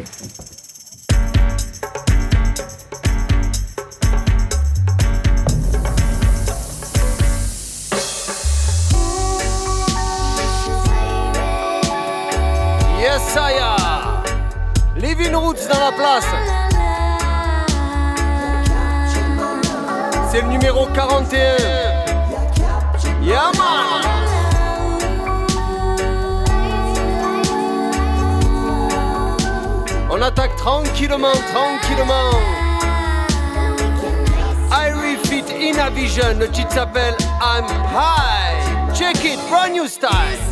Yes, I am. Living Roots dans la place. C'est le numéro 41. Yama. On attaque tranquillement, tranquillement. I refit in a vision. Le titre s'appelle I'm High. Check it, brand new style.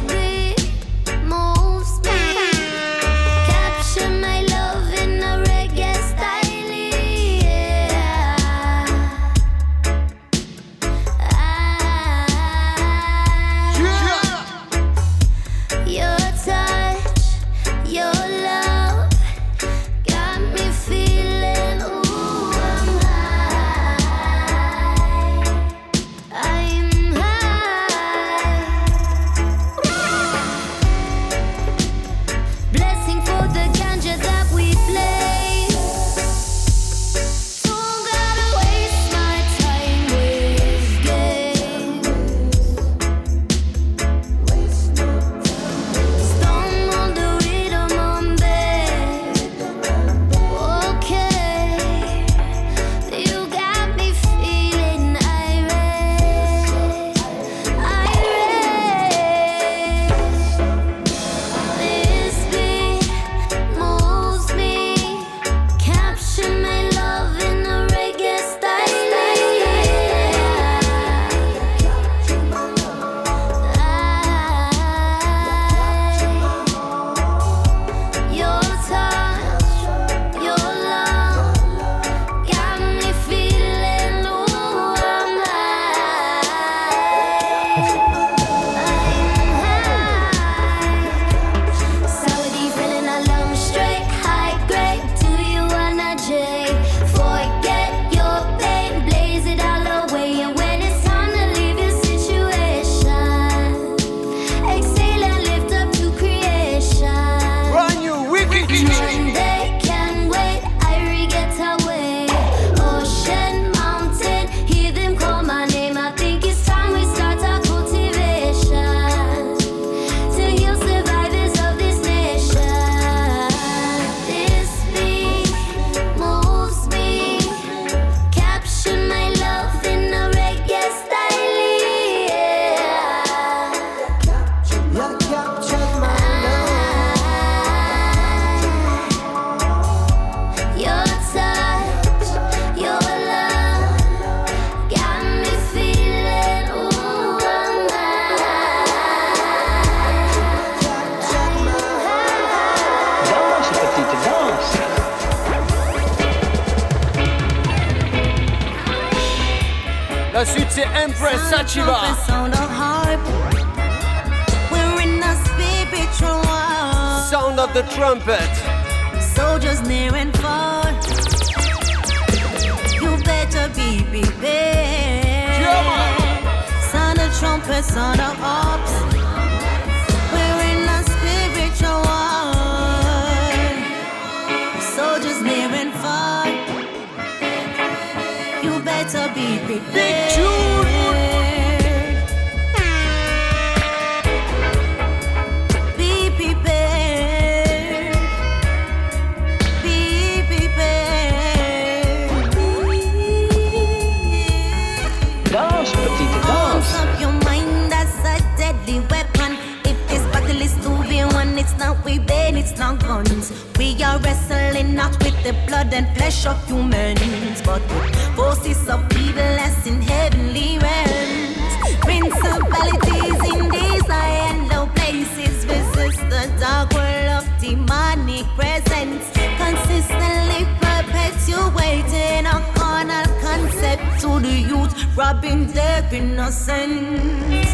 the blood and flesh of humans, but the forces of evil as in heavenly realms. Principalities in these high and low places resist the dark world of demonic presence, consistently perpetuating a carnal concept to the youth, robbing their innocence.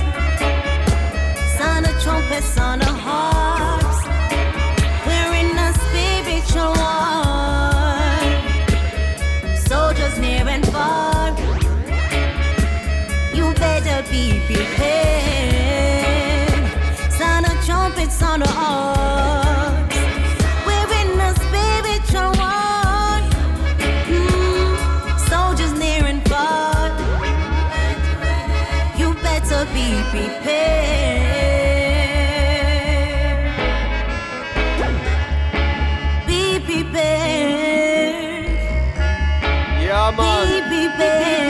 Son of trumpets, son of harps. We're in a spiritual war. well be prepared. Sound of trumpets sound the arms. We're in a spiritual war. Mm, soldiers near and far. You better be prepared. Be prepared. Yeah, man. Be prepared.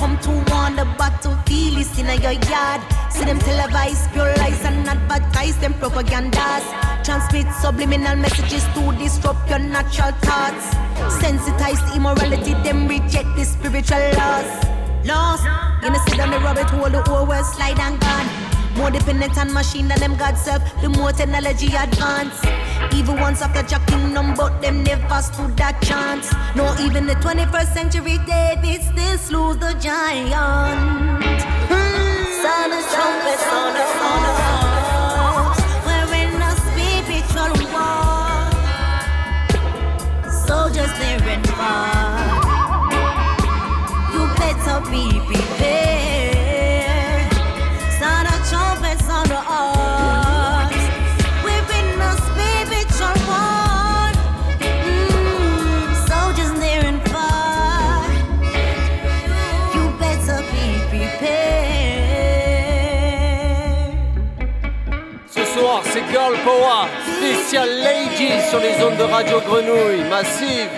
Come to warn the battlefield is in your yard. See them televise pure lies and advertise them propagandas. Transmit subliminal messages to disrupt your natural thoughts. Sensitize the immorality, them reject the spiritual laws. Lost, you know, sit on the rabbit hole, the whole world slide and gone. More dependent on machine than them God self, the more technology advance. Even once after Jack but them never stood that chance. No, even the 21st century David still slew the giant. Spécial sur les ondes de Radio Grenouille, massive.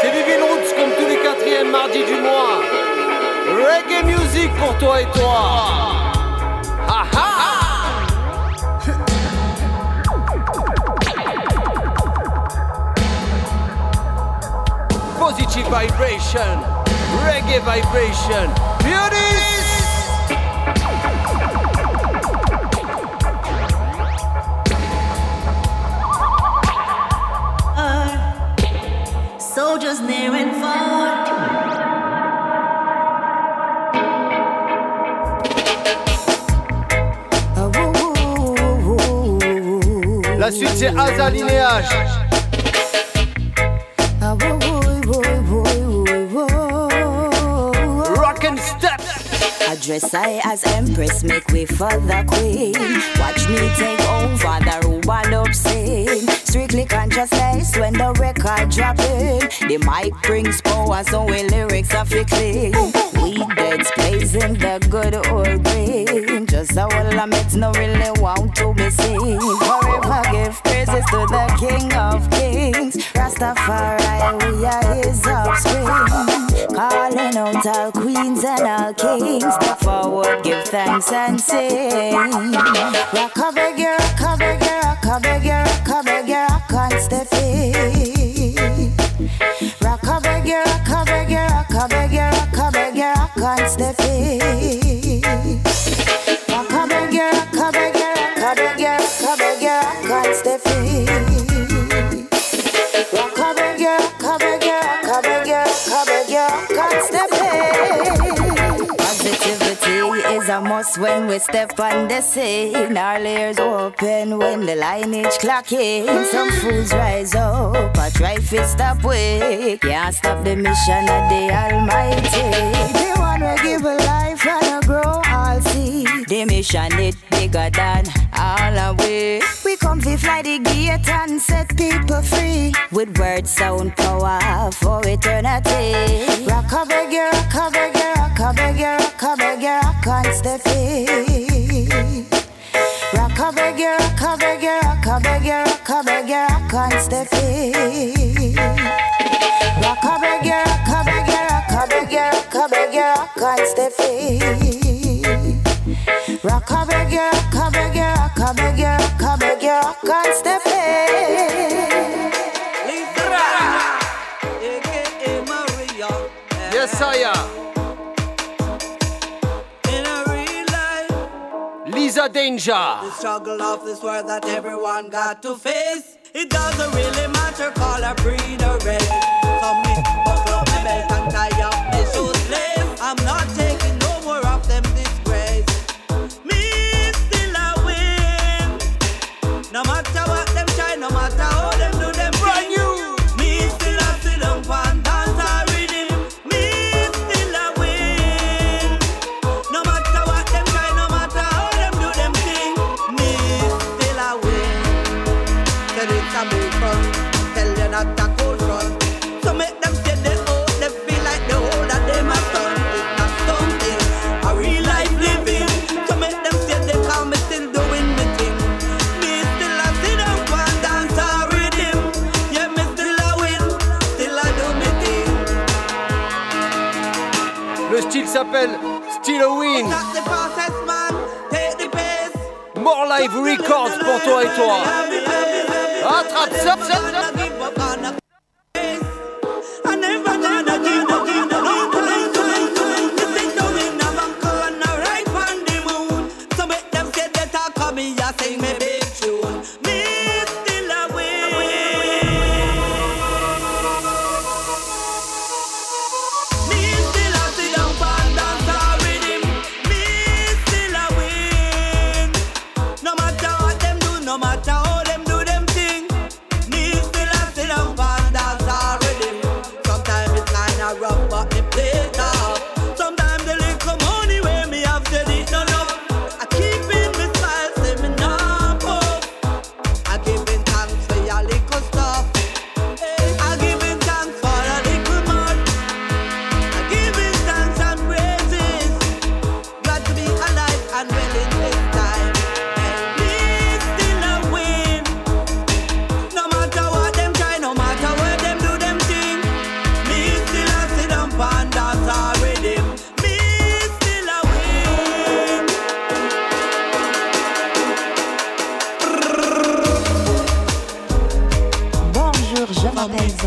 C'est Vivin Roots comme tous les quatrièmes mardis du mois. Reggae music pour toi et toi. Positive vibration, reggae vibration, beauties. C'est Asa Linéage. Rock and step. Address I as empress, make way for the queen. Watch me take over the rub-a-dub scene. Strictly consciousness when the record dropping. The mic brings power, so we lyrics are clean. Dead blazing the good old green. Just a whole of it no really want to be seen. Forever give praises to the King of Kings. Rastafari, we are his offspring. Calling out all queens and all kings. Step forward, give thanks and sing. Rock a beg, rock a beg, rock a beg, rock must when we step on the scene. Our layers open when the lineage clock in. Some fools rise up, but try to stop we Can't stop the mission of the Almighty. The one will give a life and a grow all see. The mission it bigger than all of we. We come to fly the gate and set people free with words sound power for eternity. Rock a beg, rock a beg, rock a beg, rock rock and step in. Rock a beg, rock a beg, rock a beg, rock a beg, rock and step Lisa Danger. The struggle of this world that everyone got to face. It doesn't really matter, call a breed or race. Some me buckle up my belt and tie up my shoes lace. I'm not taking no more of them disgrace. Me still a win. No matter what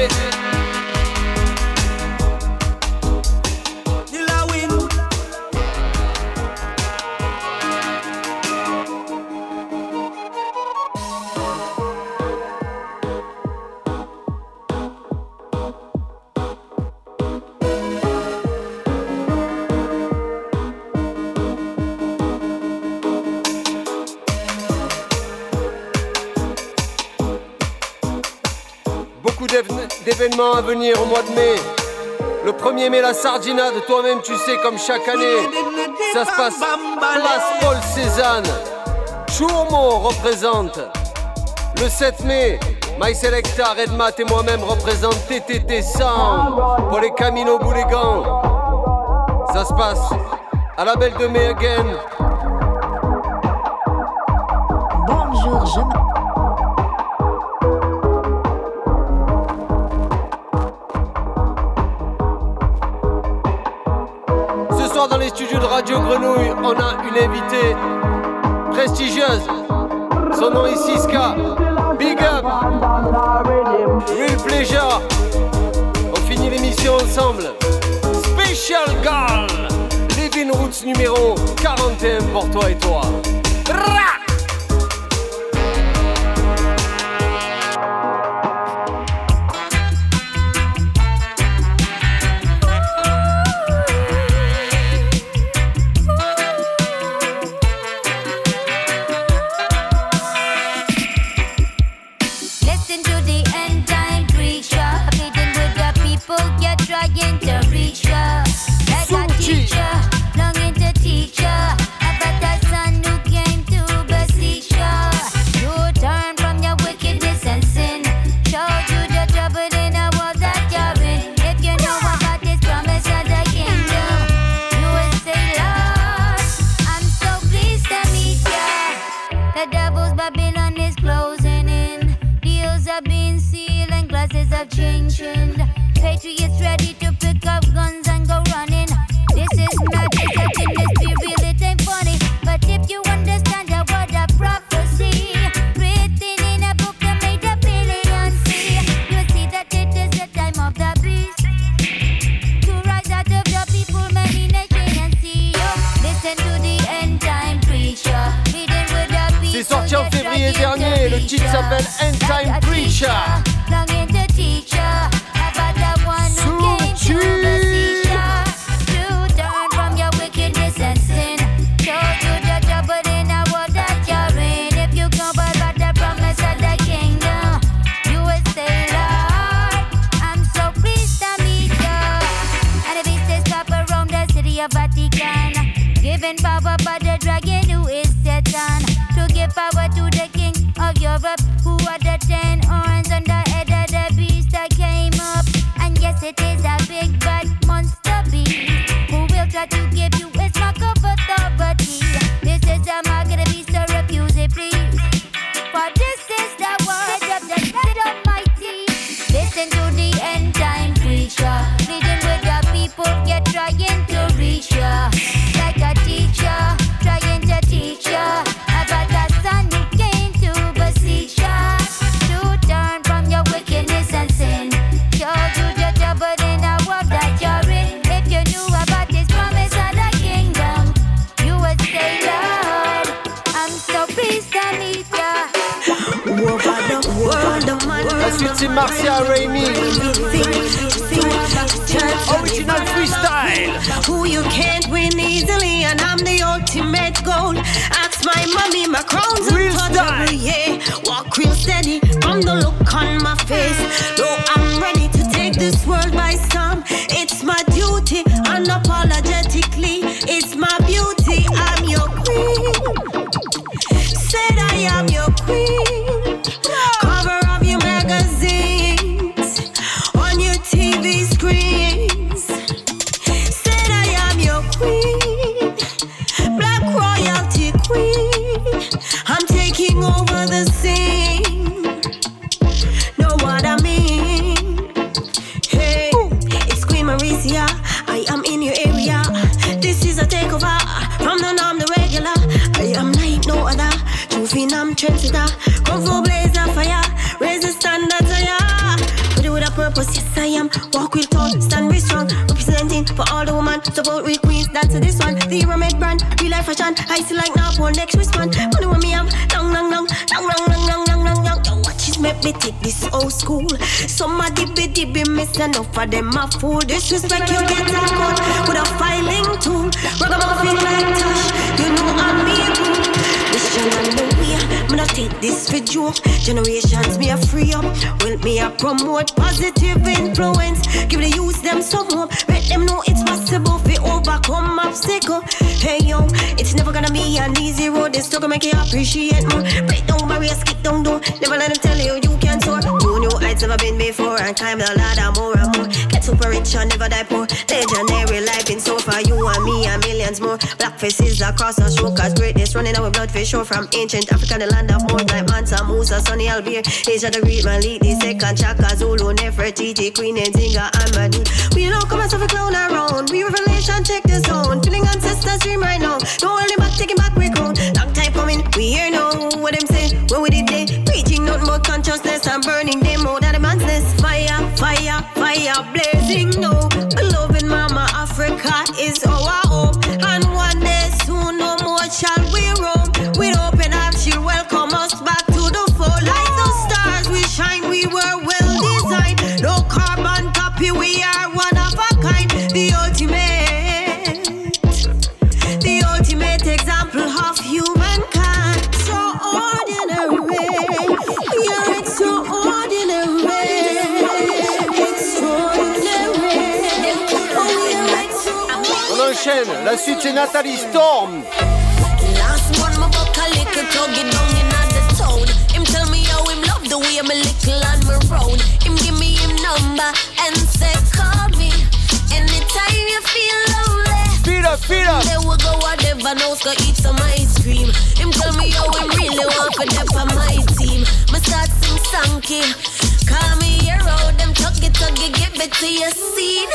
Toi-même, à venir au mois de mai. Le 1er mai, la Sardinade, toi-même tu sais, comme chaque année, ça se passe place Paul Cézanne. Chourmo représente. Le 7 mai, My Selecta, Redmat et moi-même représentent TTT 100 pour les Camino Boulégans. Ça se passe à la Belle de Mai again. Bonjour, je. Dans les studios de Radio Grenouille, on a une invitée prestigieuse. Son nom est Siska. Big up. Real pleasure. On finit l'émission ensemble. Special Girl. Living Roots numéro 41 pour toi et toi. Team Martial Raimi. Of them a fool. Disrespect you get a cut with a filing tool. Ragamuffin like Tash, you know I'm me cool. Mission take this for joke. Generations me a free up, will me a promote positive influence. Give the youth them some hope, let them know it's possible to overcome obstacle. Hey yo, it's never gonna be an easy road. This struggle make you appreciate more. Break down barriers, skip down door. Never let them tell you you can't soar. Two new heights never been before and climb the ladder more and more. Get super rich and never die poor. Legendary life in so far, you and me and millions more. Black faces across the show, cause greatness running our blood for sure. From ancient Africa, the land of more like Mansa, Musa, Sonni Ali Ber. Asia, the man, lead the second Chaka, Zulu, Nefertiti, Queen, Nzinga, and Madu. We don't come as we clown around. We revelation, check the zone. Feeling ancestors dream right now. Don't hold him back, taking back, we crown. Long time coming, we here now. What them say, when we did they? Preaching nothing but consciousness and burning them oh, out of the man's Fire, fire, fire blazing no. Enchaîne, la suite c'est Natalie Storm. Last one, my buck a little tuggy down in the town. Him tell me how him love the way I'm a little on my road. Him give me him number and say call me anytime you feel lonely. Feel up, feel up. Then we go whatever knows go eat some ice cream. Him tell me how him really want for my team. Me start sing. Call me hero, them tuggy tuggy give it to your scene.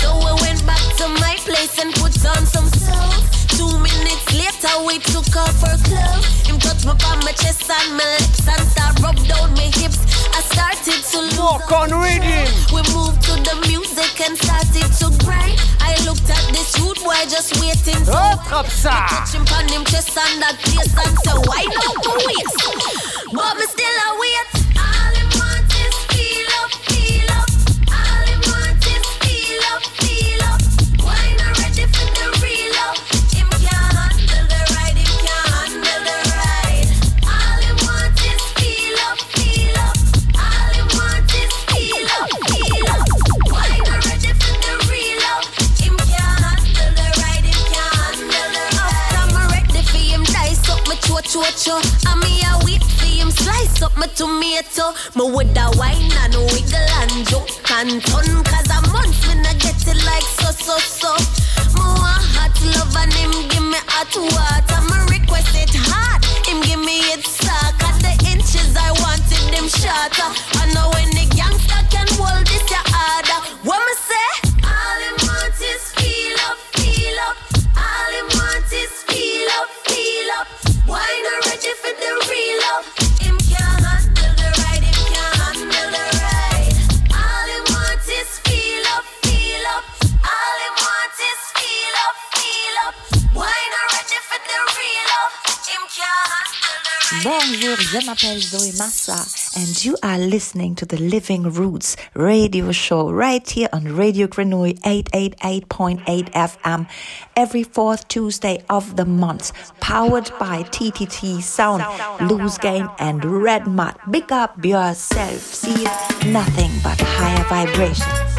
So we went back to my place and on some soul. Two minutes later, we took off our clothes. Him touch me on my chest and my lips and start rub down my hips. I started to. Walk on rhythm. We moved to the music and started to grind. I looked at this rude boy just waiting to Attrape ça. touch him on him chest and that place and say, why not go waste? But me still a wait. Handle the ride. After I'm for him, dice up my tomato. Me with a wine and wiggle and joke and turn. Cause a month me not get it like so, so, so. Me want hot love and him give me hot water. Me request it hot, him give me it sock. At the inches I wanted them shorter. I know when the gangster can hold this your harder. Bonjour, je m'appelle Zoe Massa, and you are listening to the Living Roots radio show right here on Radio Grenouille 888.8 FM every fourth Tuesday of the month, powered by TTT Sound, Loose Game, and Red Mud. Big up yourself, see nothing but higher vibrations.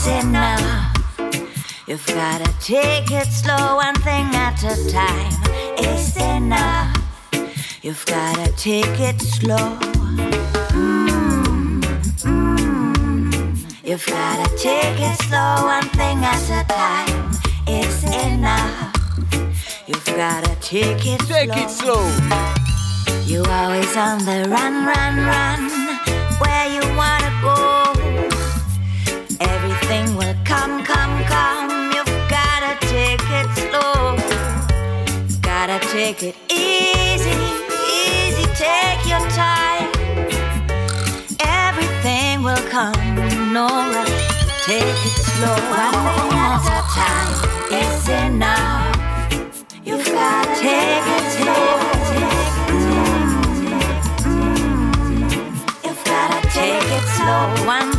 Is enough. You've gotta take it slow, one thing at a time is enough. You've gotta take it slow. Mm, mm. You've gotta take it slow, one thing at a time is enough. You've gotta take it take slow. it slow. You always on the run, run, run. Take it easy, easy. Take your time. Everything will come, rush. Take it slow. One thing at a time is enough. You've gotta take it slow. Take it slow, one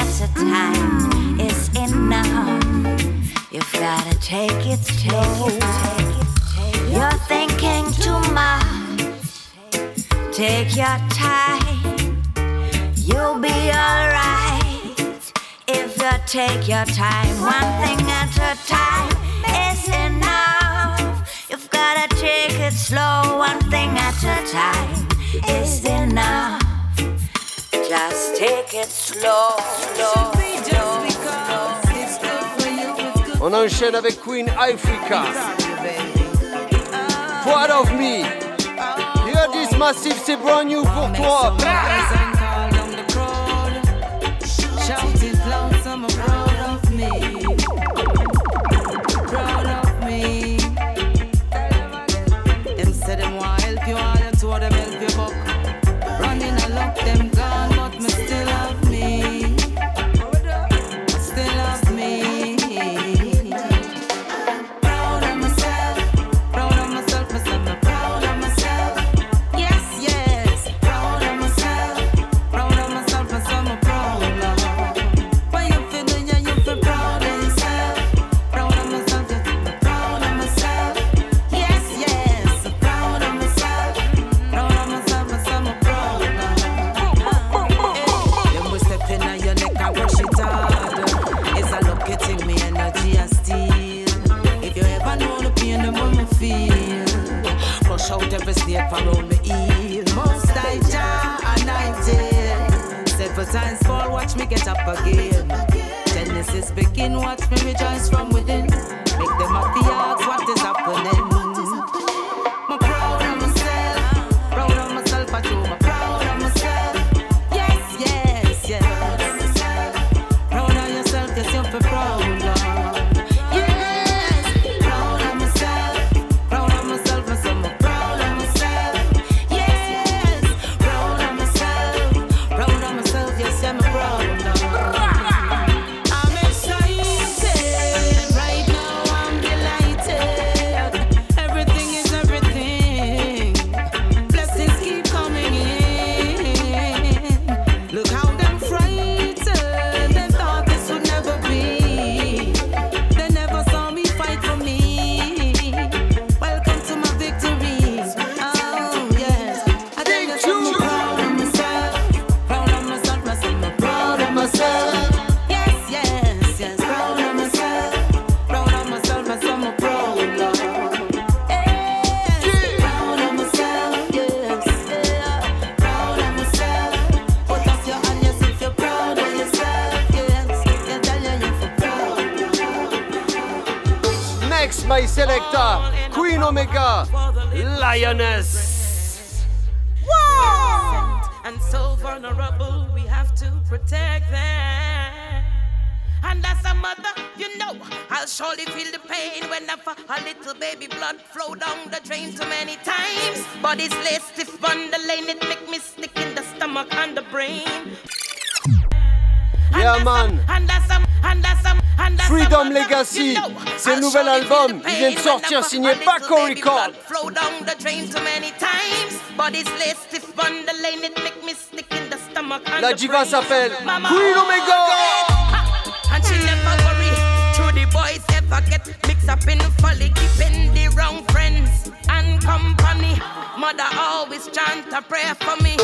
at a time is enough. You've gotta take it slow. You're thinking too much. Take your time. You'll be alright if you take your time. One thing at a time is enough. You've gotta take it slow. One thing at a time is enough. Just take it slow, slow, slow, slow. On enchaîne avec Queen Africa. Proud of me. Hear this massive, c'est brand new pour toi. Me get up again. Genesis begin, watch me rejoice vient de sortir, signé Paco Record. Flow down the drain too many times. Body's less stiff on the lane, it make me stick in the stomach and La diva s'appelle Queen oh, Omega. and she never worry. Through the boys ever get mixed up in folly, keeping the wrong friends and company. Mother always chant a prayer for me.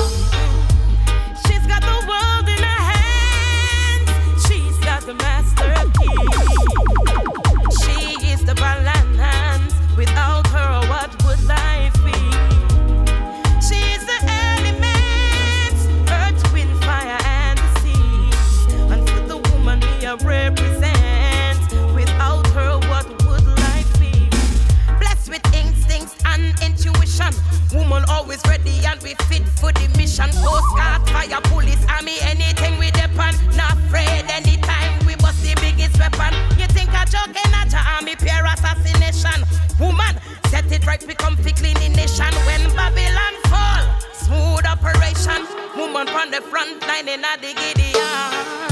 Woman always ready and we fit for the mission. Coast Guard, fire, police, army, anything we depend. Not afraid anytime we bust the biggest weapon. You think I'm joking at your army, pure assassination? Woman, set it right, become clean the nation. When Babylon fall, smooth operation. Woman from the front line in a the Gideon.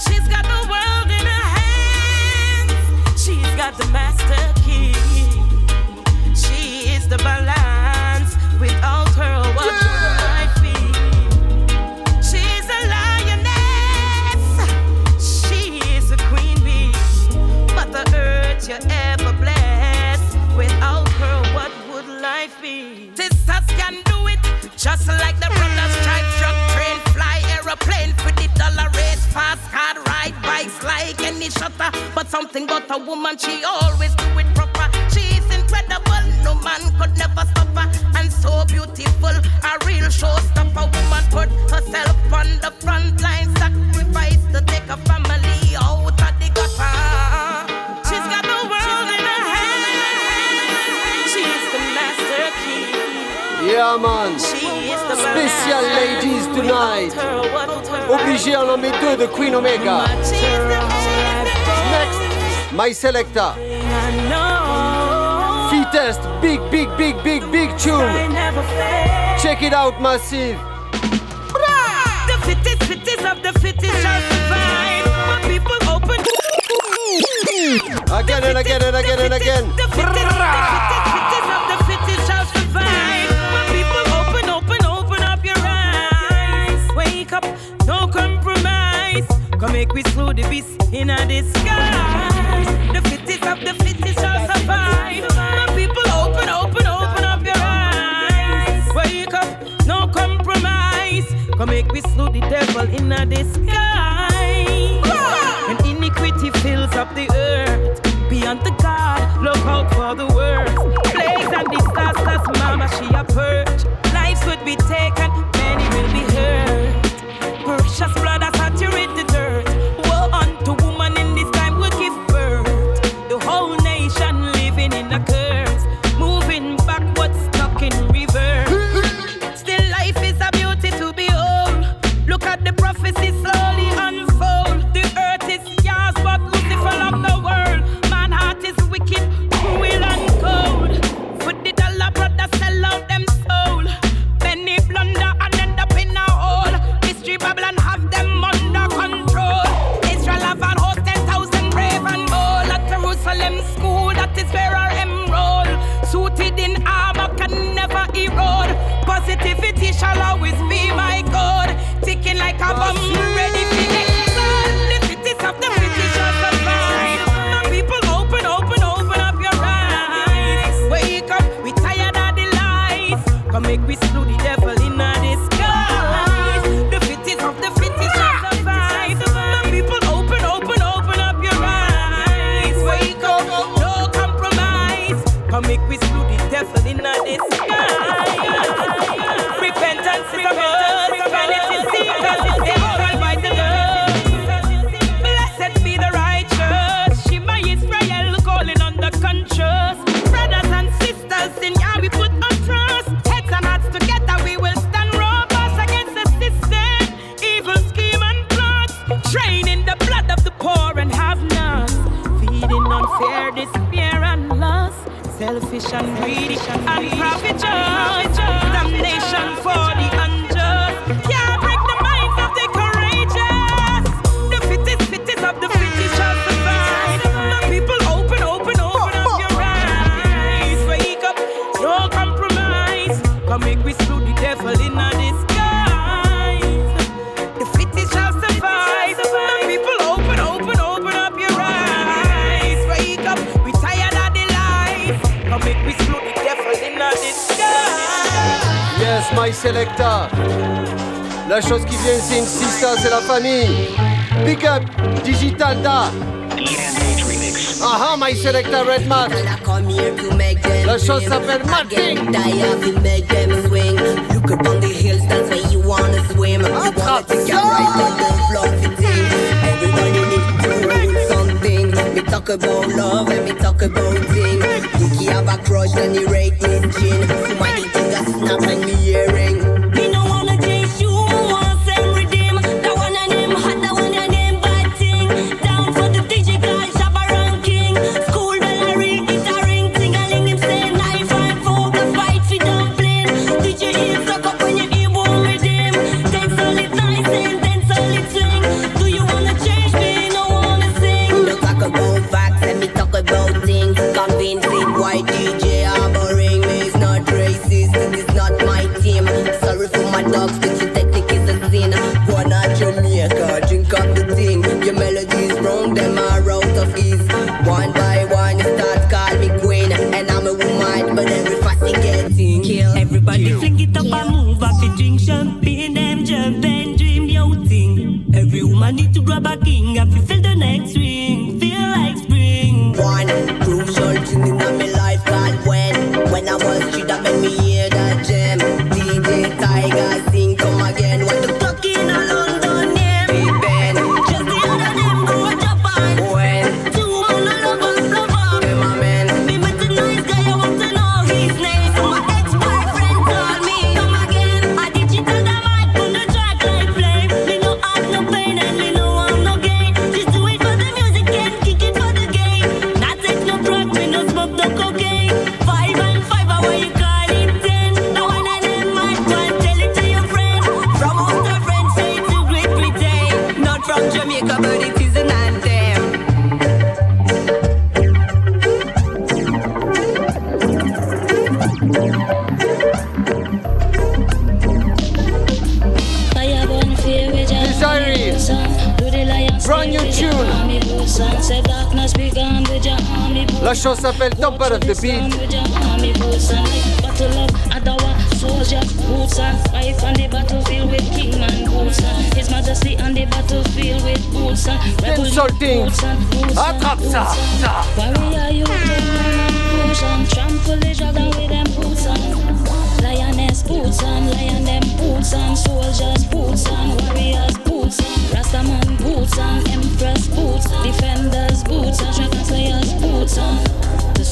She's got the world in her hands. She's got the master bee. But the earth you ever blessed. Without her, what would life be? Sisters can do it, just like the brothers drive truck, train, fly aeroplane for the dollar race, fast car ride bikes like any shutter. But something about a woman, she always do it proper. She's incredible, no man could never so beautiful, a real showstopper. Woman put herself on the front line, sacrifice to take a family out of the gutter. She's got the world in her hands. She's the master key. Yeah, man. She is the Special ladies tonight. Without her, what would her Obligé, on en met deux de Queen Omega. She's the- she's the- Next, My Selecta. I big, big, big, big, big tune. Check it out, massive. The fittest, fittest of the fittest shall survive. My people open. Again and again and again and again. The fittest, the fittest, fittest of the fittest shall survive. My people open, open, open up your eyes. Wake up, no compromise. Come make we slow the beast in a disguise. The fittest of the fittest shall survive. Come make we slew the devil in a disguise. When iniquity fills up the earth, beyond the God, look out for the worst. Plagues and disasters, mama, she a purge. Lives could be taken, many will be hurt. Precious blood has saturated Make we slew the devil in a selecta. La chose qui vient, c'est une sista, c'est la famille. Big up, Digital Da. Aha, my selecta Red Mat. And I come here to make them La chose s'appelle swing. Look up on the hills, that's where you wanna swim. You wanna Attrape take a ça. ride on the fluffy thing. Everybody needs to do something. Me talk about love and me talk about thing. Think he have a crush and he rate his chin. Somebody think a snap and me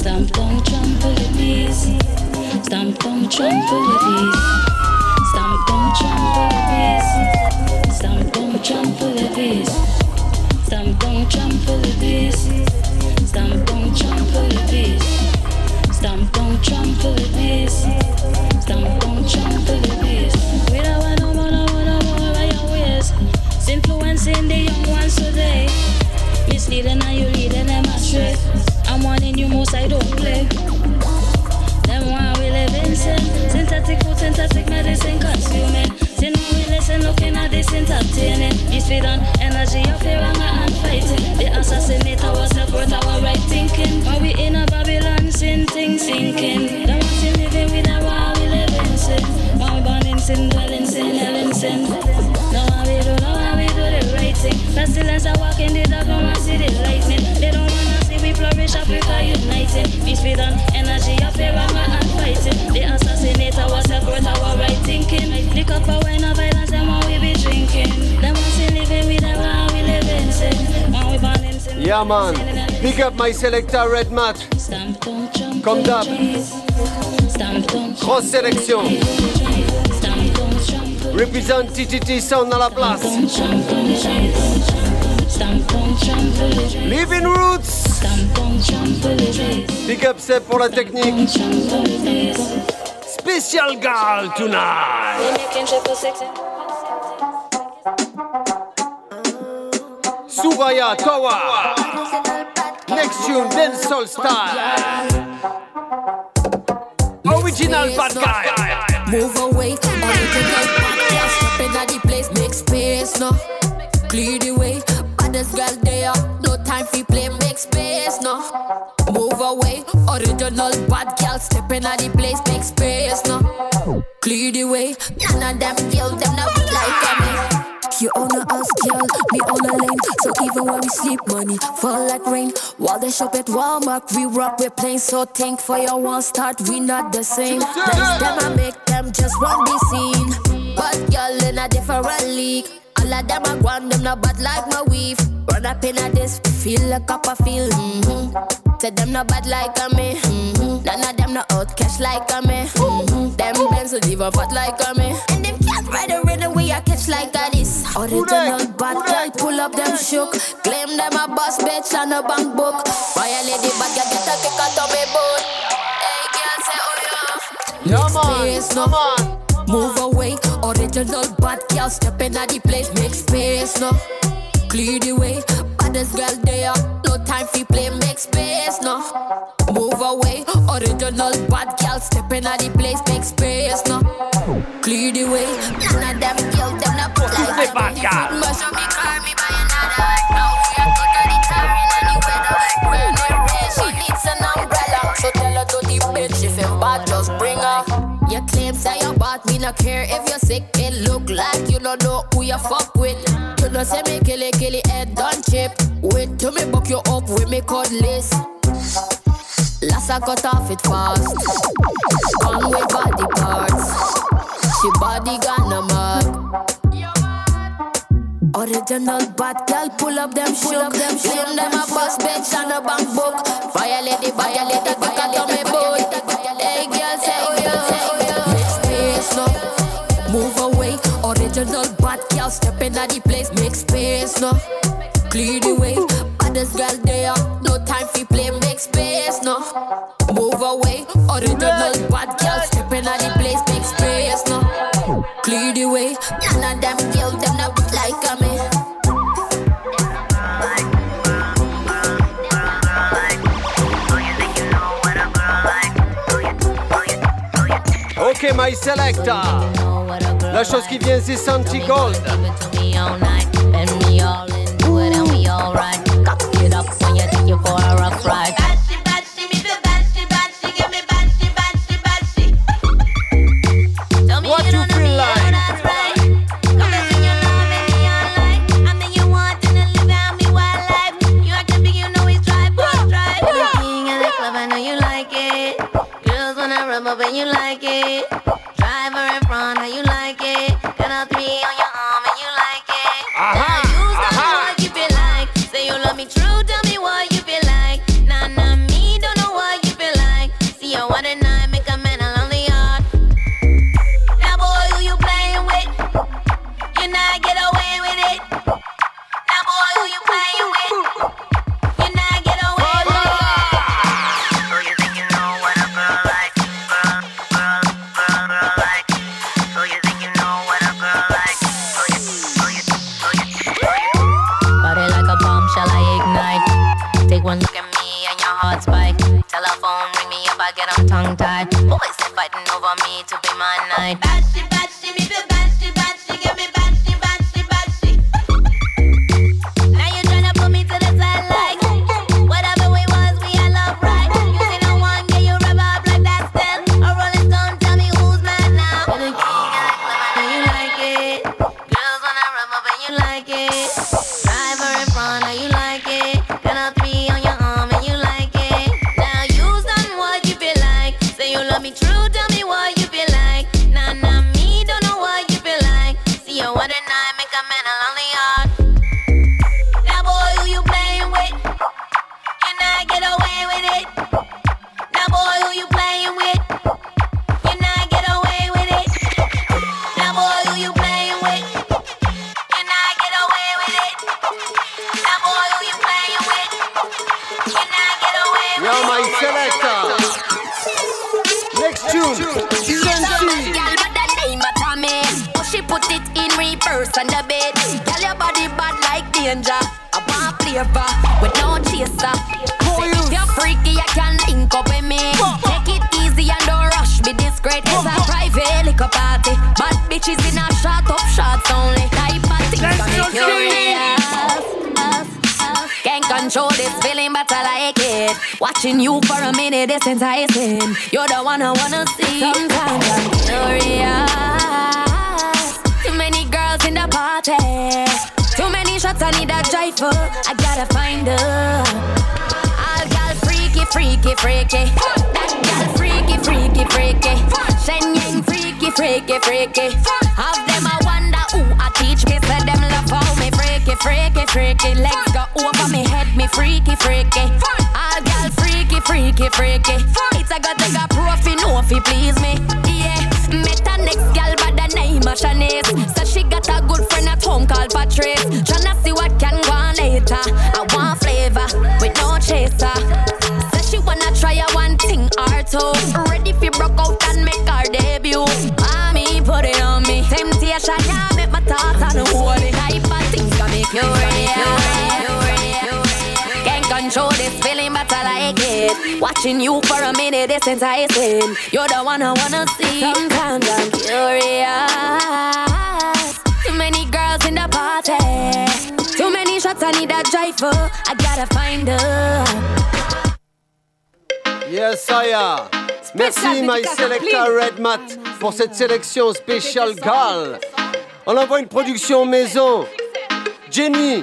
stamp the beast Stamp the beast Stamp the beast Stamp the beast Stamp the beast Stamp the beast. Stamp the beast. Stamp the beast. We don't want no more, no more, no more by your ways. Influencing the young ones today. Misleading and you leading them astray. I'm warning you most I don't play. Them one we live in sin. Synthetic food, synthetic medicine consuming. Sin we listen, looking at this entertaining. This feed on energy of fear, and fighting. The assassinate our self worth, our right thinking. While we in a Babylon, sin things sinking. Them sin living with a while we live in sin. While we born in sin, dwell in sin, hell in sin. Now how we do, now we do the right thing. Pestilence, I walk in the dark, no one see the lightning. They don't wanna we flourish, Africa united. Peace, feed on energy of fear, and fighting. They assassinate our self worth, our right thinking. Lick up our wine of violence, and while we be drinking. Them sin living with a while we live in sin. While we born in sin. Yeah, man. Big up my selecta Red Mat. Stamp down, trample Comme d'hab. trees. Stamp down, Grosse sélection. Stamp down, trample Represent TTT Sound dans la place. Stamp down, trees. Stamp down, trample trees. Living Roots. Stamp down, trample trees. Big up c'est pour la technique. Special Girl tonight. They making triple six. Suraya Tower. Next tune, Dancehall style. Original bad guy. Move away, original bad girl stepping at the place, make space no. Clear the way, baddest girl there, no time for play, make space no. Move away, original bad girl stepping at the place, make space no. Clear the way, none of them girls them not like me. You own a house, girl, me own a lane. So even when we sleep, money fall like rain. While they shop at Walmart, we rock with planes. So think for your one start, we not the same. Nice them I make them just run the scene. But girl in a different league. All of them are gone, them not bad like my weave. Run up in a this, feel like up, I feel. Mm-hmm. Say them not bad like a me. Mm-hmm. None of them not out cash like a me. Mm-hmm. Them Benz will leave a fat like a me. And them can't ride a rhythm we a catch like a this. Original bad girl pull up them shook. Claim them a boss bitch and a bank book. Royal lady bad girl get a kick out of me boot. Hey girl say oh yeah. Yeah, Make man. no. Come on. Move away, original bad girl stepping at the place, make space no. Clear the way, baddest girl there, no time for play, make space no. Move away, original bad girl stepping at the place, make space no. Clear the way, none of them girls them not put like bad girl. Mash up me car, me buy another. Now we are totally tiring any weather. Rain or rain, she needs an umbrella. So tell her to the bitch if him bad, just bring her. Your claims say you bought me, no care if you're sick. It look like you don't know who you fuck with. You know say me kill it, kill it, head done chip. Wait till me buck you up with me cordless. Last I cut off it fast. On with body parts. She body got no mark. Original bad girl, pull up them shook. Up them Claim them a boss bitch and a bank book. Violate the violate the kick out of me boot. Hey girl, say oh yeah. Make space no. Move away. Original bad girl, stepping at the place. Make space no. Clear the way. Baddest girl there, no time for play. Make space no. Move away. Original bad girl, stepping at the place. Make space no. Clear the way. None of them girls them not like a me. Ok, my selector. La chose qui vient, c'est Santi Gold. What Watching you for a minute is enticing. You're the one I wanna see. Sometimes I'm curious. Too many girls in the party. Too many shots, I need a driver. I gotta find her. All gal freaky, freaky, freaky. That gal freaky, freaky, freaky. Shenyang freaky, freaky, freaky. Have them I wonder who I teach me. Say them love how me freaky, freaky, freaky. Legs go over me head, me freaky, freaky. All gal freaky, freaky, freaky. It's a got to go profi, no fi please me. Yeah, met a next gal by the name of Shanice. So she got a good friend at home called Patrice. Tryna see what can go on later. I want flavor with no chaser. So she wanna try a one thing or two. Ready fi broke out and make her debut. Mommy, put it on me. Temptation, yeah, it. Watching you for a minute is enticing. You're the one I wanna see. Sometimes I'm curious. Too many girls in the party. Too many shots, I need a driver. I gotta find her. Yes, Saya. Merci, my selector Red Mat, pour cette sélection spéciale Gal. On envoie une production maison. Jenny,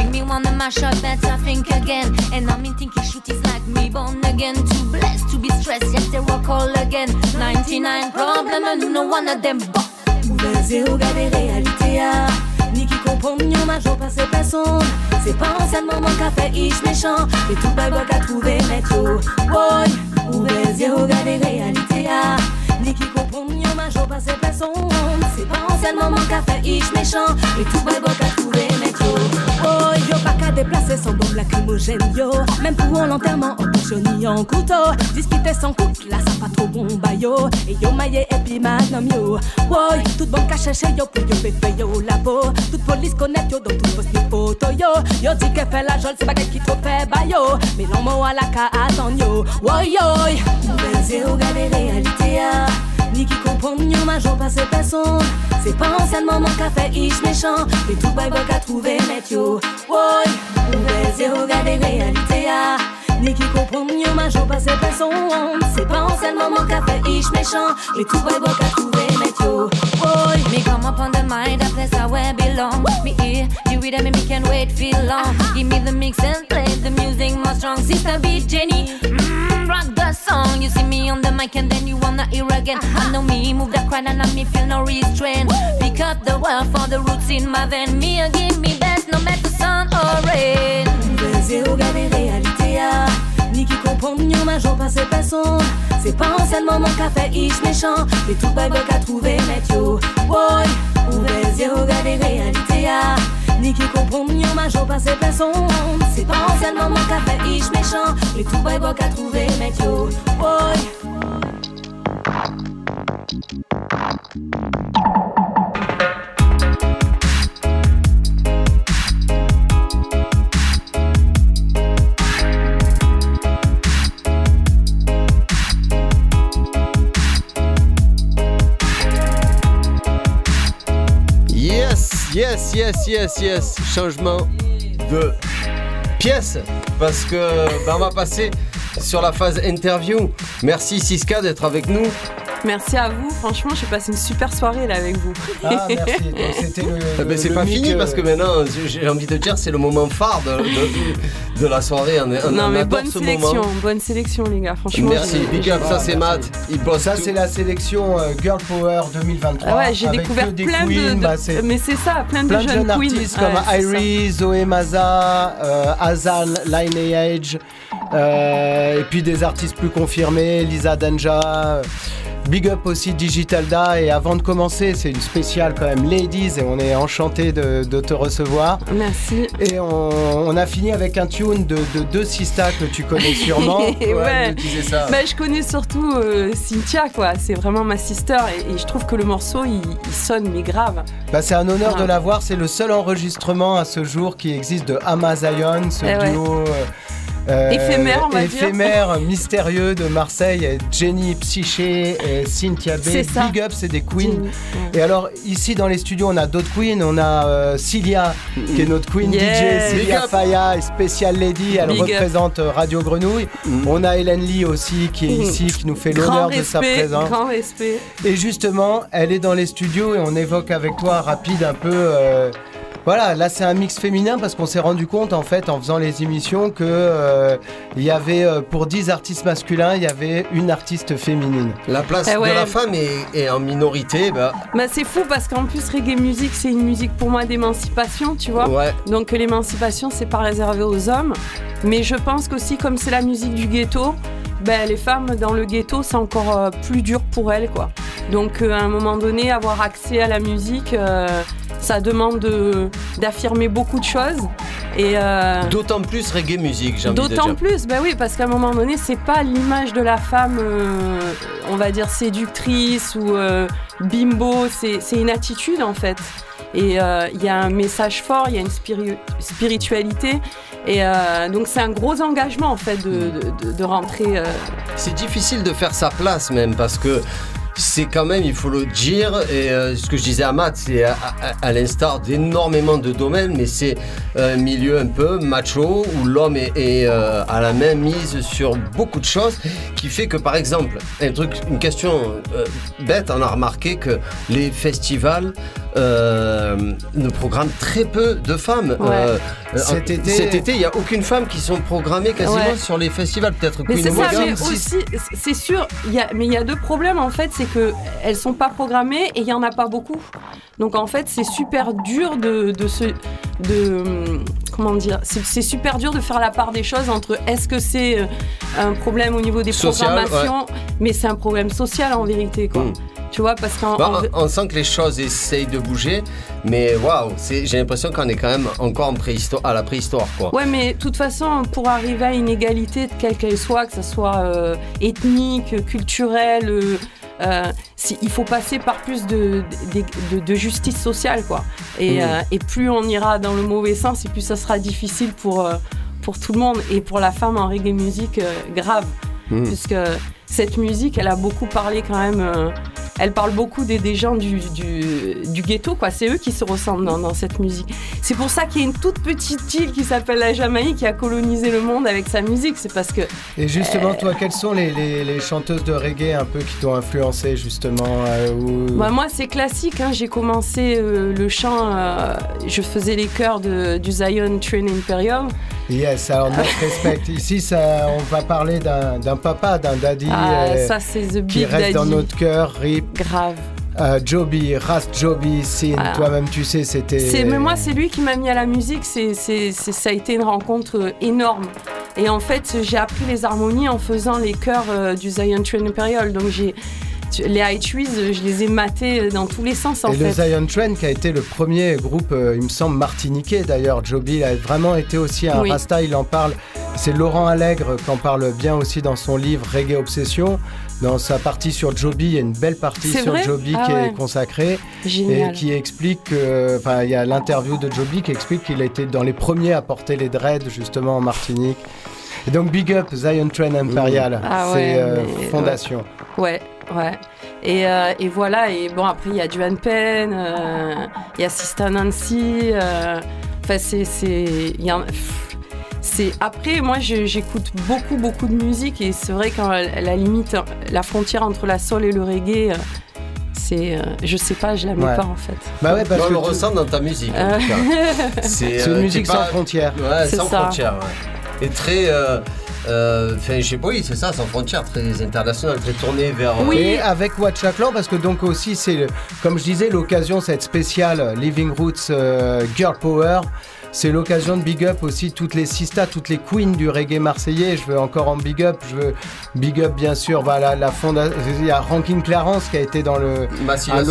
Think me wanna mash up better think again. And I'm in thinking shoot is like me born again. Too blessed to be stressed yet they walk all again. 99 problem and no one of them Ouvert et regarder réalité ah. Ni qui comprend mieux ma joie passe personne C'est pas en seulement mon café ish méchant. Et tout bail qu'a trouvé mec yo Boy. Ouvert et regarder réalité ah. Ni qui comprend mieux ma joie passe personne C'est pas en seulement mon café ish méchant. Et tout bail qu'a trouvé yo Boy Qu'à déplacer sans bombe lacrymogène yo. Même pour un enterrement en bouchonnier en couteau. Discuter sans couple là ça pas trop bon bah yo Et yo maillé et puis magnum yo. Boy, toute bonne cache chez yo pour yo fait yo labo. Toute police connaît yo donc tout poste photo yo. Yo dit que fait la jolle c'est qu'elle qui trop fait bah yo Mais l'homme à la ca attend yo. Woy yo. Zéro regarder réalité ah. Ni qui comprend mieux ma joie passe personne C'est pas en seulement mon café ish méchant. Mais tout bail qu'a trouvé mec yo. Woy Nouvelle zéro regarder réalité ah. Ni qui comprend mieux ma joie passe personne C'est pas en seulement mon café ish méchant. Mais tout bail qu'a trouvé mec yo. Woy. Me come up on the mind, a place I where belong. Me hear the rhythm and me can wait feel long. Give me the mix and play the music more strong Sister beat Jenny song. You see me on the mic and then you wanna hear again. I know me, move the crowd and I me feel no restraint. Pick up the world for the roots in my vein. Me a give me best no matter sun or rain. Nouvelle regarder réalité ah. Ni qui comprend mieux ma joie passe personne C'est pas en seulement mon café ish méchant. Mais tout bail qu'a trouvé yo Boy Ouvert yeux regarder réalité ah ni qui comprend ni ma jambe passe pas son C'est pas anciennement mon café, ich méchant, mais tout boy boy qu'a trouvé, mec yo, boy. Yes, yes, yes, yes. Changement de pièce. Parce que ben, on va passer sur la phase interview. Merci Siska d'être avec nous. Merci à vous, franchement, j'ai passé une super soirée là avec vous. Ah, merci. C'était le. Ah, ben, c'est pas fini euh, parce que maintenant, j'ai envie de dire, c'est le moment phare de, de- de la soirée. On, est- on- non on mais adore bonne ce sélection, moment. bonne sélection les gars, franchement. Merci, big up, ça c'est Matt. Il bosse Ça, c'est la sélection euh, Girl Power 2023. Ah ouais, j'ai découvert plein de, queens, de- bah, mais c'est ça, plein de plein de jeunes jeunes queens. artistes comme Ouais, ça. Irie, Zoé Maza, euh, Azal, Lineage, euh, et puis des artistes plus confirmés, Lisa Danja. Big up aussi Digitalda et avant de commencer, c'est une spéciale quand même Ladies et on est enchanté de, de te recevoir. Merci. Et on, on a fini avec un tune de, de deux sistas que tu connais sûrement. ouais. me disais ça. Bah, je connais surtout euh, Cynthia, quoi. C'est vraiment ma sister et, et je trouve que le morceau il, il sonne mais grave. Bah, c'est un honneur Ah. de l'avoir. C'est le seul enregistrement à ce jour qui existe de Amazion, ce Eh ouais. duo. euh, euh, Éphémère, on va dire. éphémère, mystérieux de Marseille. Jenny Psyché et Cynthia B. Big up, c'est des queens. Et alors, ici dans les studios, on a d'autres queens. On a euh, Cilia, qui est notre queen Yeah. DJ. Cilia. Faya est Special Lady. Elle Big représente euh, Radio Grenouille. On a Hélène Lee aussi, qui est Mhm. ici, qui nous fait l'honneur de sa présence. grand respect. Et justement, elle est dans les studios et on évoque avec toi rapide un peu. euh, voilà, là c'est un mix féminin parce qu'on s'est rendu compte en fait en faisant les émissions que euh, il y avait euh, pour 10 artistes masculins, il y avait une artiste féminine. La place Eh ouais. de la femme est, est en minorité. Bah, Bah, c'est fou parce qu'en plus reggae music c'est une musique pour moi d'émancipation, tu vois. Ouais. Donc l'émancipation c'est pas réservé aux hommes, mais je pense qu'aussi comme c'est la musique du ghetto, ben, les femmes dans le ghetto c'est encore euh, plus dur pour elles quoi. Donc euh, à un moment donné avoir accès à la musique, euh, ça demande de- d'affirmer beaucoup de choses et euh, D'autant plus reggae musique, j'ai envie de D'autant dire. plus, bah oui, parce qu'à un moment donné, c'est pas l'image de la femme, euh, on va dire séductrice ou euh, bimbo, c'est une attitude en fait. Et il y a un message fort, il y a une spiri- spiritualité. Et euh, donc c'est un gros engagement en fait de, de- de- de rentrer. euh, C'est difficile de faire sa place même parce que c'est quand même, il faut le dire, et euh, ce que je disais à Matt, c'est à, à- à l'instar d'énormément de domaines, mais c'est un milieu un peu macho où l'homme est, est, euh, à la main mise sur beaucoup de choses, qui fait que par exemple, un truc, une question euh, bête, on a remarqué que les festivals euh, ne programment très peu de femmes. Ouais. Euh, Cet euh, été- cet été, il n'y a aucune femme qui sont programmées quasiment Ouais. sur les festivals, peut-être Mais Queen c'est aussi, c'est sûr, il y a, mais il y a deux problèmes en fait, c'est que elles sont pas programmées et il y en a pas beaucoup. Donc en fait, c'est super dur de, de se, de, comment dire, c'est super dur de faire la part des choses entre est-ce que c'est euh, un problème au niveau des Social, programmations, mais c'est un problème social en vérité quoi. Mm. Tu vois, parce qu'en Bah, on, on sent que les choses essayent de bouger, mais waouh, j'ai l'impression qu'on est quand même encore en préhistoire, à la préhistoire. Quoi. Ouais, mais de toute façon, pour arriver à une égalité, quelle qu'elle soit, que ce soit euh, ethnique, culturelle, euh, euh, il faut passer par plus de, de, de- de justice sociale, quoi. Et, euh, et plus on ira dans le mauvais sens, et plus ça sera difficile pour, euh, pour tout le monde. Et pour la femme en reggae musique, grave. Mm. Puisque cette musique, elle a beaucoup parlé quand même. euh, elle parle beaucoup des, des gens du, du, du ghetto, quoi. C'est eux qui se ressentent dans, dans cette musique. C'est pour ça qu'il y a une toute petite île qui s'appelle la Jamaïque qui a colonisé le monde avec sa musique. C'est parce que Et justement, toi, quelles sont les, les- les chanteuses de reggae un peu qui t'ont influencé justement euh, ou- Bah, moi, c'est classique. hein. J'ai commencé euh, le chant, euh, je faisais les chœurs de, du Zion Train Imperial. Yes, alors notre respect. Ici, ça, on va parler d'un papa, d'un daddy euh, ça, c'est The qui Big reste dans notre cœur. Rip, Grave. euh, Joby, Ras Joby, Sin. Voilà. Toi-même, tu sais, c'était. C'est, mais moi, c'est lui qui m'a mis à la musique. C'est, c'est, c'est- ça a été une rencontre euh, énorme. Et en fait, j'ai appris les harmonies en faisant les chœurs euh, du Zion Train Imperial. Donc, j'ai, les High Trees, euh, je les ai matés euh, dans tous les sens, en Et fait. le Zion Train qui a été le premier groupe, euh, il me semble, martiniquais d'ailleurs. Joby a vraiment été aussi un Oui. rasta, il en parle. C'est Laurent Allègre qui en parle bien aussi dans son livre Reggae Obsession. Dans sa partie sur Joby, il y a une belle partie C'est sur Joby Ah qui ouais. est consacrée. Génial. Et qui explique que. Enfin, il y a l'interview de Joby qui explique qu'il a été dans les premiers à porter les dreads justement en Martinique. Et donc, Big Up, Zion Train Imperial. Ah c'est ouais, euh, mais- fondation. Ouais, ouais. Et, euh, et voilà, et bon, après, il y a Duane Penn, euh, il y a Sister Nancy. euh, Enfin, c'est. c'est- il y en- pff, c'est après moi j'écoute beaucoup beaucoup de musique et c'est vrai qu'à la limite la frontière entre la soul et le reggae c'est euh, je sais pas je la mets Ouais. pas en fait Bah ouais, parce on que le tu- ressent dans ta musique. en Euh. tout cas. C'est euh, une musique sans frontières. Ouais, C'est sans ça. frontières. ouais. Et très. Euh, euh, Enfin, je sais pas, oui, c'est ça, sans frontières, très international, très tourné vers. euh, Et avec Watcha Clan, parce que donc aussi, c'est, comme je disais, l'occasion, cette spéciale Living Roots euh, Girl Power. c'est l'occasion de big up aussi toutes les sistas, toutes les queens du reggae marseillais. Je veux encore en big up. Je veux big up, bien sûr, voilà, la fondation. Il y a Rankin Clarence qui a été dans le. Massilia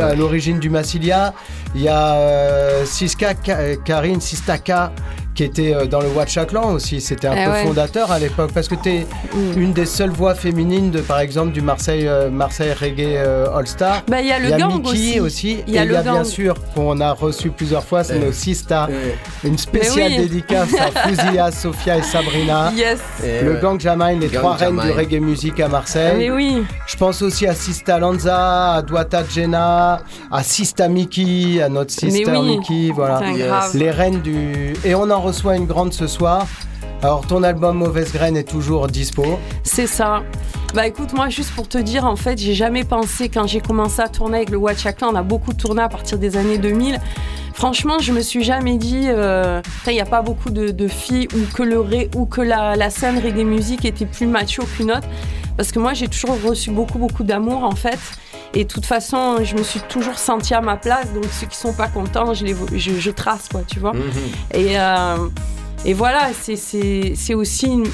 à l'origine du Massilia. Il y a euh, Siska, Ka- Karine Sistaka qui était euh, dans le Watchaclan aussi. C'était un Eh peu ouais. fondateur à l'époque parce que tu es une des seules voix féminines de, par exemple, du Marseille, euh, Marseille Reggae euh, All Star. Bah, il y a le gang Mickey aussi. Il y a et le il y a bien sûr qu'on a reçu plusieurs fois, c'est Eh. nos Sista. Une spéciale oui. dédicace à Fouzia, Sophia et Sabrina. Yes. Et Le ouais. gang Jamaïne, les Gang trois reines du reggae music à Marseille. Mais oui. Je pense aussi à Sista Lanza, à Douata Jenna, à Sista Mickey, à notre Sister oui. Mickey, voilà. Les reines du. Et on en reçoit une grande ce soir. Alors ton album Mauvaise Graine est toujours dispo. C'est ça. Bah écoute, moi juste pour te dire, en fait, j'ai jamais pensé quand j'ai commencé à tourner avec le Watchaclan, on a beaucoup tourné à partir des années 2000. Franchement, je me suis jamais dit, euh, il n'y a pas beaucoup de, filles ou que, le ou que la, la scène reggae musique était plus macho qu'une autre. Parce que moi, j'ai toujours reçu beaucoup, beaucoup d'amour en fait. Et de toute façon, je me suis toujours sentie à ma place. Donc ceux qui sont pas contents, je, les, je, je trace, quoi, tu vois. Mhm. Et, euh, et voilà, c'est aussi une.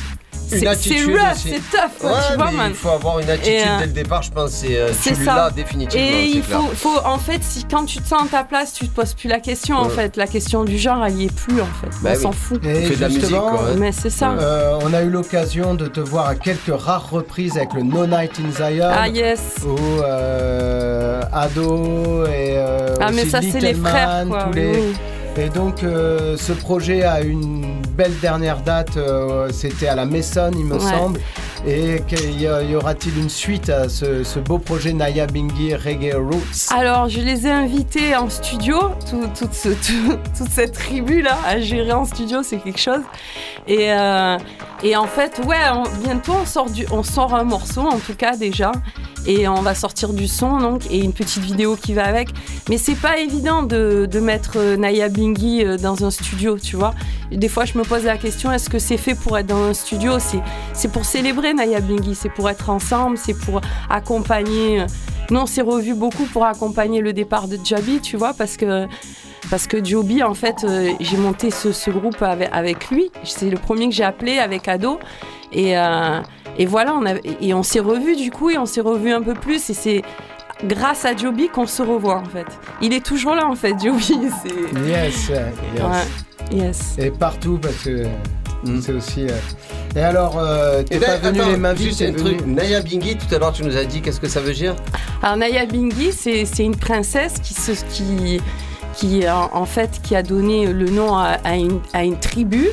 C'est- rough, c'est tough, Ouais, tu vois, man. il faut avoir une attitude euh, dès le départ, je pense. C'est euh, l'as définitivement. Et il faut, faut, en fait, si quand tu te sens à ta place, tu te poses plus la question, en fait. La question du genre, elle y est plus, en fait. Bah On oui. s'en fout. Et fait de la musique, justement, quoi, ouais. Mais c'est ça. euh, on a eu l'occasion de te voir à quelques rares reprises avec le No Night in Zion. Ah, yes. Ou euh, Ado et euh, Ah, mais aussi ça, c'est les frères, quoi. tous oui, les- oui. Et donc euh, ce projet a une belle dernière date, euh, c'était à la Maison il me Ouais. semble. Et y, aura-t-il une suite à ce, beau projet Naya Bingi Reggae Roots? Alors, je les ai invités en studio, tout- toute, ce- tout- toute cette tribu-là à gérer en studio, c'est quelque chose. Et, euh, en fait, ouais, bientôt on sort, un morceau, en tout cas déjà. Et on va sortir du son, donc, et une petite vidéo qui va avec. Mais c'est pas évident de, mettre euh, Naya Bingi euh, dans un studio, tu vois. Des fois, je me pose la question est-ce que c'est fait pour être dans un studio? C'est pour célébrer Naya Bingi, c'est pour être ensemble, c'est pour accompagner. euh, Nous, on s'est revus beaucoup pour accompagner le départ de Joby, tu vois, parce que, parce que Joby, en fait, euh, j'ai monté ce, ce groupe avec, avec lui. C'est le premier que j'ai appelé avec Ado. Et, euh, et voilà, on a, et on s'est revus du coup, et on s'est revus un peu plus. Et c'est grâce à Joby qu'on se revoit, en fait. Il est toujours là, en fait, Joby. Yes, yes. Ouais, yes. Et partout parce que Mm. c'est aussi. euh, Et alors, euh, t'es Eh ben, pas venu attends, les mains vides, juste un venu- truc. Naya Bingi, tout à l'heure, tu nous as dit qu'est-ce que ça veut dire? Alors Naya Bingi, c'est c'est une princesse qui, se, qui, qui en, en fait qui a donné le nom à, à une, à une tribu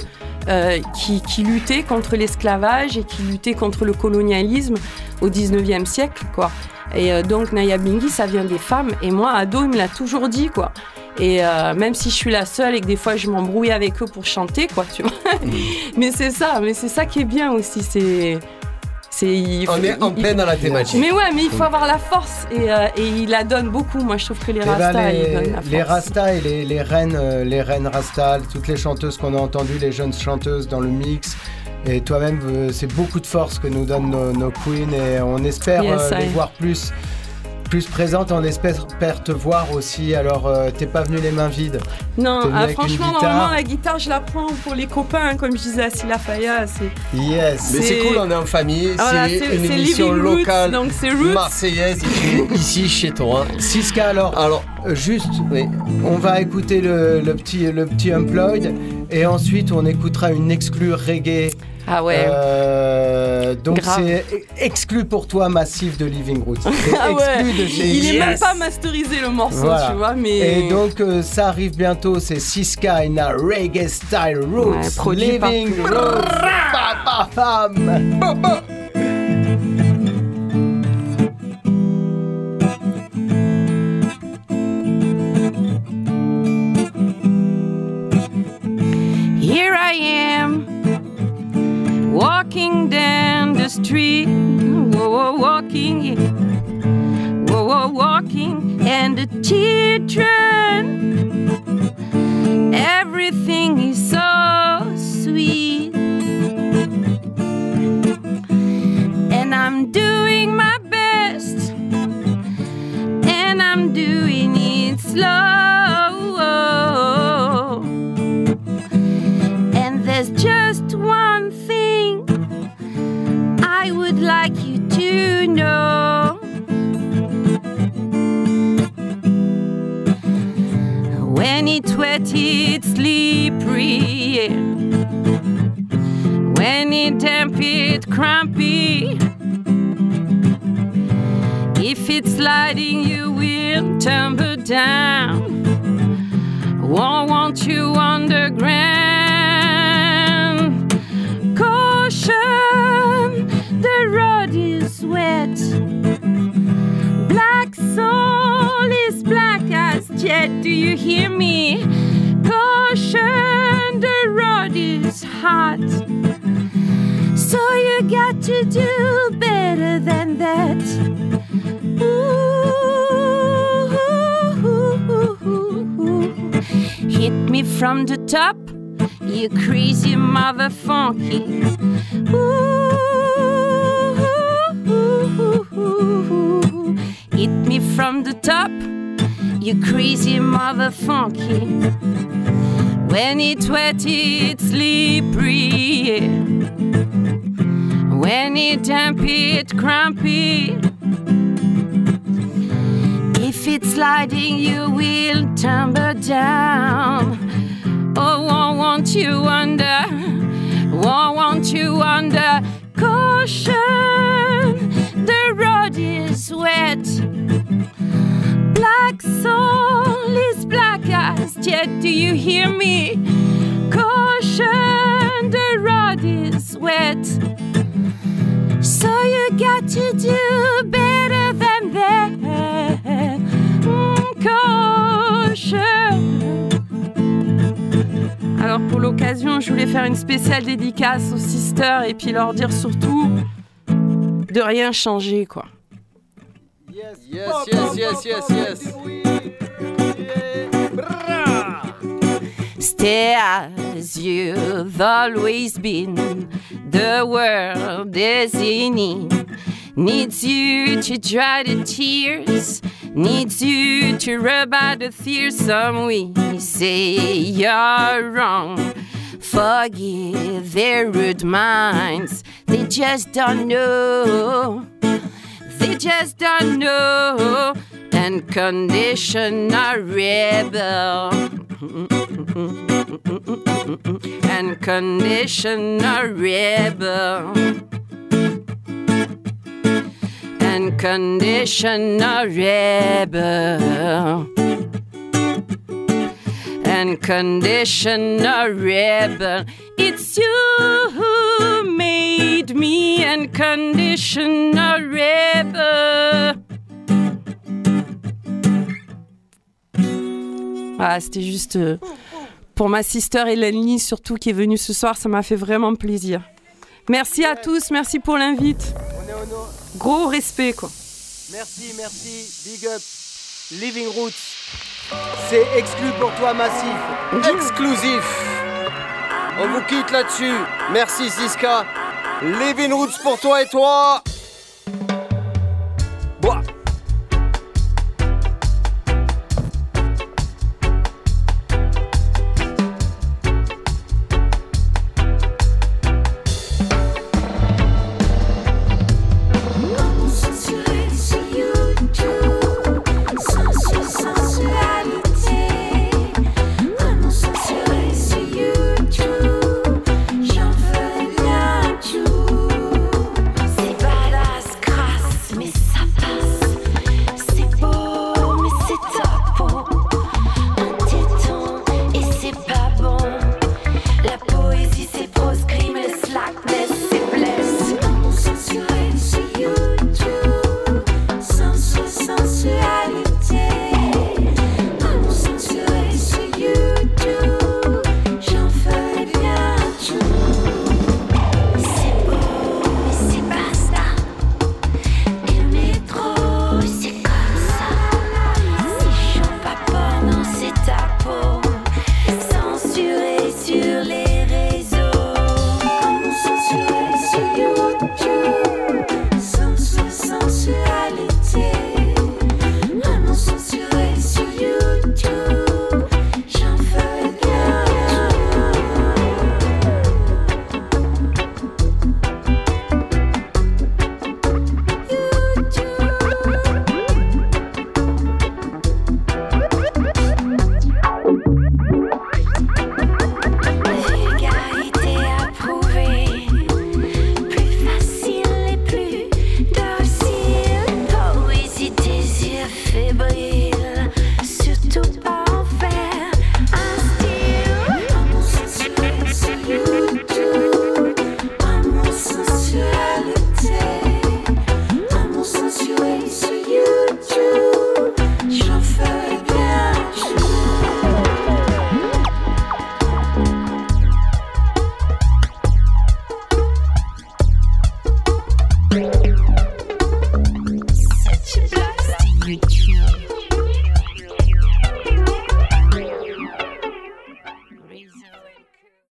euh, qui, qui luttait contre l'esclavage et qui luttait contre le colonialisme au 19e siècle, quoi. Et euh, donc Naya Bingi, ça vient des femmes. Et moi, ado, il me l'a toujours dit, quoi. Et euh, même si je suis la seule et que des fois je m'embrouille avec eux pour chanter, quoi, tu vois. mais c'est ça, mais c'est ça qui est bien aussi. C'est, c'est. il On est en il- plein dans la thématique. mais ouais, mais il faut avoir la force et, euh, et il la donne beaucoup. Moi, je trouve que les Eh ben, Rastas, ils les, donnent la force. les Rastas et les, les reines, euh, les reines Rastas, toutes les chanteuses qu'on a entendues, les jeunes chanteuses dans le mix. Et toi-même, euh, c'est beaucoup de force que nous donnent nos, nos queens et on espère Yes, les voir plus, plus présentes. On espère te voir aussi. Alors, euh, t'es pas venu les mains vides. Non, ah, franchement, normalement, la guitare, je la prends pour les copains, hein, comme je disais à Silla Faya. C'est... Yes. Mais c'est cool, on est en famille. Voilà, c'est une émission Roots, locale donc c'est Roots. marseillaise ici chez toi. Siska, alors, Alors, euh, juste, oui. on va écouter le, le petit, le petit Unplugged et ensuite on écoutera une exclue reggae. Ah ouais. Euh, donc c'est exclu pour toi massif de Living Roots. C'est Ah ouais. exclu de chez Il est même Yes. pas masterisé le morceau, Voilà. tu vois, mais. Et donc euh, ça arrive bientôt, c'est Siska in a reggae style roots. Ouais, produit par- Living Roots. Here I am, walking down the street. Whoa, whoa, walking. Whoa, whoa, walking, and the children. Everything is so sweet. And I'm doing my best, and I'm doing it slow. There's just one thing I would like you to know. When it's wet, it's slippery. When it's damp, it's crampy. If it's sliding, you will tumble down. Won't want you on the ground. Jet. Do you hear me? Caution, the road is hot. So you got to do better than that. Ooh, hit me from the top, you crazy mother funky. Ooh, hit me from the top, you crazy mother funky. When it's wet, it's slippery. When it's damp, it's crumpy. If it's sliding, you will tumble down. Oh, won't you under, won't you wonder? caution. The road is wet. Black soul is black as jet. Do you hear me? Caution, the road is wet. So you got to do better than that. Mm, Caution. Alors pour l'occasion, je voulais faire une spéciale dédicace aux sisters et puis leur dire surtout de rien changer quoi. Yes, yes, yes, yes, yes. Stay as you've always been. The world is in need. Needs you to dry the tears. Needs you to rub out the fearsome. We say you're wrong. Forgive their rude minds. They just don't know. They just don't know. And condition a rebel. and condition a rebel. And condition a rebel. And condition a rebel. It's you made me and condition a rebel. Voilà, c'était juste euh, pour ma sister Hélène Lee, surtout qui est venue ce soir. Ça m'a fait vraiment plaisir. Merci à tous, merci pour l'invite. Gros respect, quoi. Merci, merci, big up. Living Roots. C'est exclu pour toi, Massif. Exclusif. On vous quitte là-dessus. Merci Siska. Living Roots pour toi et toi.